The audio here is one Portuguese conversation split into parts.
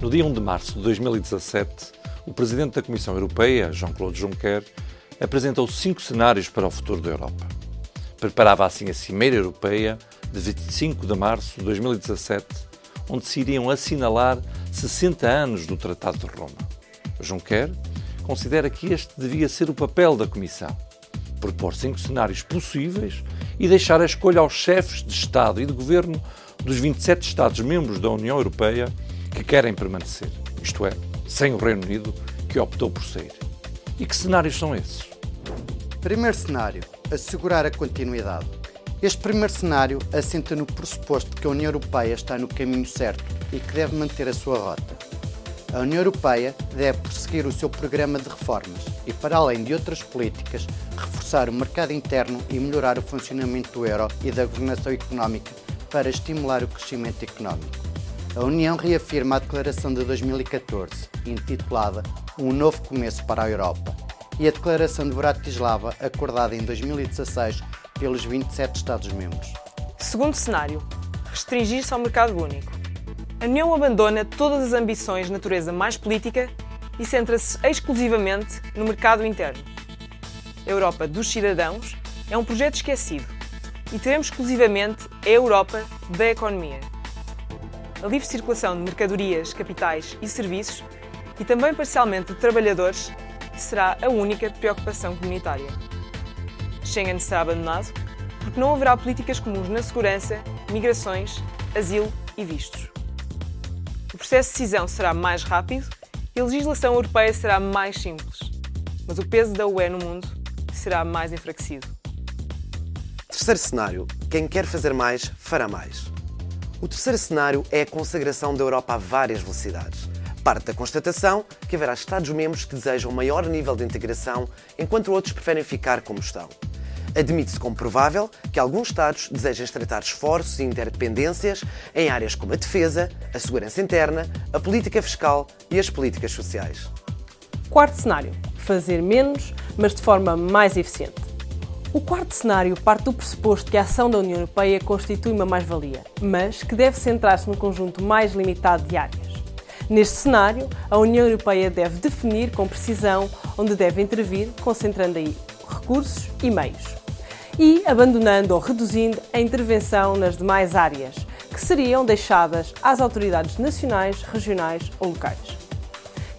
No dia 1 de março de 2017, o Presidente da Comissão Europeia, Jean-Claude Juncker, apresentou cinco cenários para o futuro da Europa. Preparava assim a Cimeira Europeia de 25 de março de 2017, onde se iriam assinalar 60 anos do Tratado de Roma. Juncker considera que este devia ser o papel da Comissão propor cinco cenários possíveis e deixar a escolha aos chefes de Estado e de Governo dos 27 Estados-membros da União Europeia que querem permanecer, isto é, sem o Reino Unido, que optou por sair. E que cenários são esses? Primeiro cenário: assegurar a continuidade. Este primeiro cenário assenta no pressuposto que a União Europeia está no caminho certo e que deve manter a sua rota. A União Europeia deve prosseguir o seu programa de reformas e, para além de outras políticas, reforçar o mercado interno e melhorar o funcionamento do euro e da governação económica para estimular o crescimento económico. A União reafirma a declaração de 2014, intitulada Um Novo Começo para a Europa, e a declaração de Bratislava, acordada em 2016 pelos 27 Estados-membros. Segundo cenário: restringir-se ao mercado único. A União abandona todas as ambições de natureza mais política e centra-se exclusivamente no mercado interno. A Europa dos cidadãos é um projeto esquecido e teremos exclusivamente a Europa da economia. A livre circulação de mercadorias, capitais e serviços e também parcialmente de trabalhadores será a única preocupação comunitária. Schengen será abandonado porque não haverá políticas comuns na segurança, migrações, asilo e vistos processo de decisão será mais rápido e a legislação europeia será mais simples. Mas o peso da UE no mundo será mais enfraquecido. Terceiro cenário: quem quer fazer mais, fará mais. O terceiro cenário é a consagração da Europa a várias velocidades. Parte da constatação que haverá Estados-membros que desejam maior nível de integração, enquanto outros preferem ficar como estão. Admite-se como provável que alguns Estados desejem estreitar esforços e interdependências em áreas como a defesa, a segurança interna, a política fiscal e as políticas sociais. Quarto cenário: fazer menos, mas de forma mais eficiente. O quarto cenário parte do pressuposto que a ação da União Europeia constitui uma mais-valia, mas que deve centrar-se num conjunto mais limitado de áreas. Neste cenário, a União Europeia deve definir com precisão onde deve intervir, concentrando aí recursos e meios e abandonando ou reduzindo a intervenção nas demais áreas, que seriam deixadas às autoridades nacionais, regionais ou locais.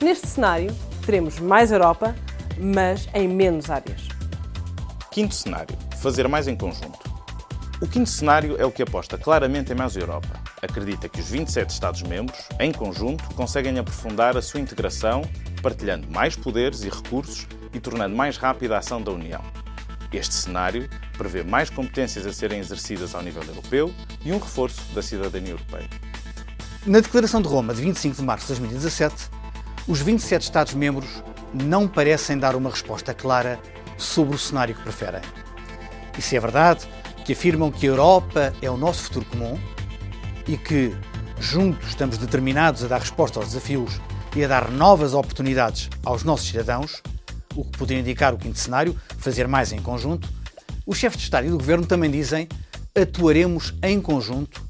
Neste cenário, teremos mais Europa, mas em menos áreas. Quinto cenário: fazer mais em conjunto. O quinto cenário é o que aposta claramente em mais Europa. Acredita que os 27 Estados-membros, em conjunto, conseguem aprofundar a sua integração, partilhando mais poderes e recursos e tornando mais rápida a ação da União. Este cenário prevê mais competências a serem exercidas ao nível europeu e um reforço da cidadania europeia. Na Declaração de Roma de 25 de março de 2017, os 27 Estados-membros não parecem dar uma resposta clara sobre o cenário que preferem. E se é verdade que afirmam que a Europa é o nosso futuro comum e que juntos estamos determinados a dar resposta aos desafios e a dar novas oportunidades aos nossos cidadãos, o que poderia indicar o quinto cenário, fazer mais em conjunto, os chefes de Estado e do Governo também dizem atuaremos em conjunto,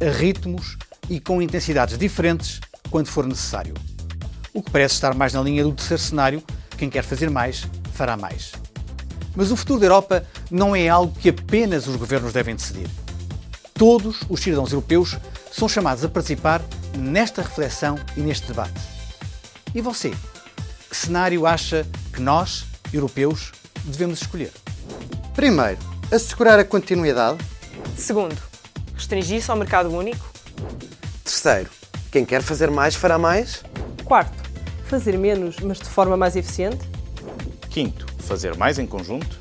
a ritmos e com intensidades diferentes quando for necessário. O que parece estar mais na linha do terceiro cenário, quem quer fazer mais, fará mais. Mas o futuro da Europa não é algo que apenas os governos devem decidir. Todos os cidadãos europeus são chamados a participar nesta reflexão e neste debate. E você? Que cenário acha que nós, europeus, devemos escolher? Primeiro, assegurar a continuidade. Segundo, restringir-se ao mercado único. Terceiro, quem quer fazer mais fará mais. Quarto, fazer menos, mas de forma mais eficiente. Quinto, fazer mais em conjunto?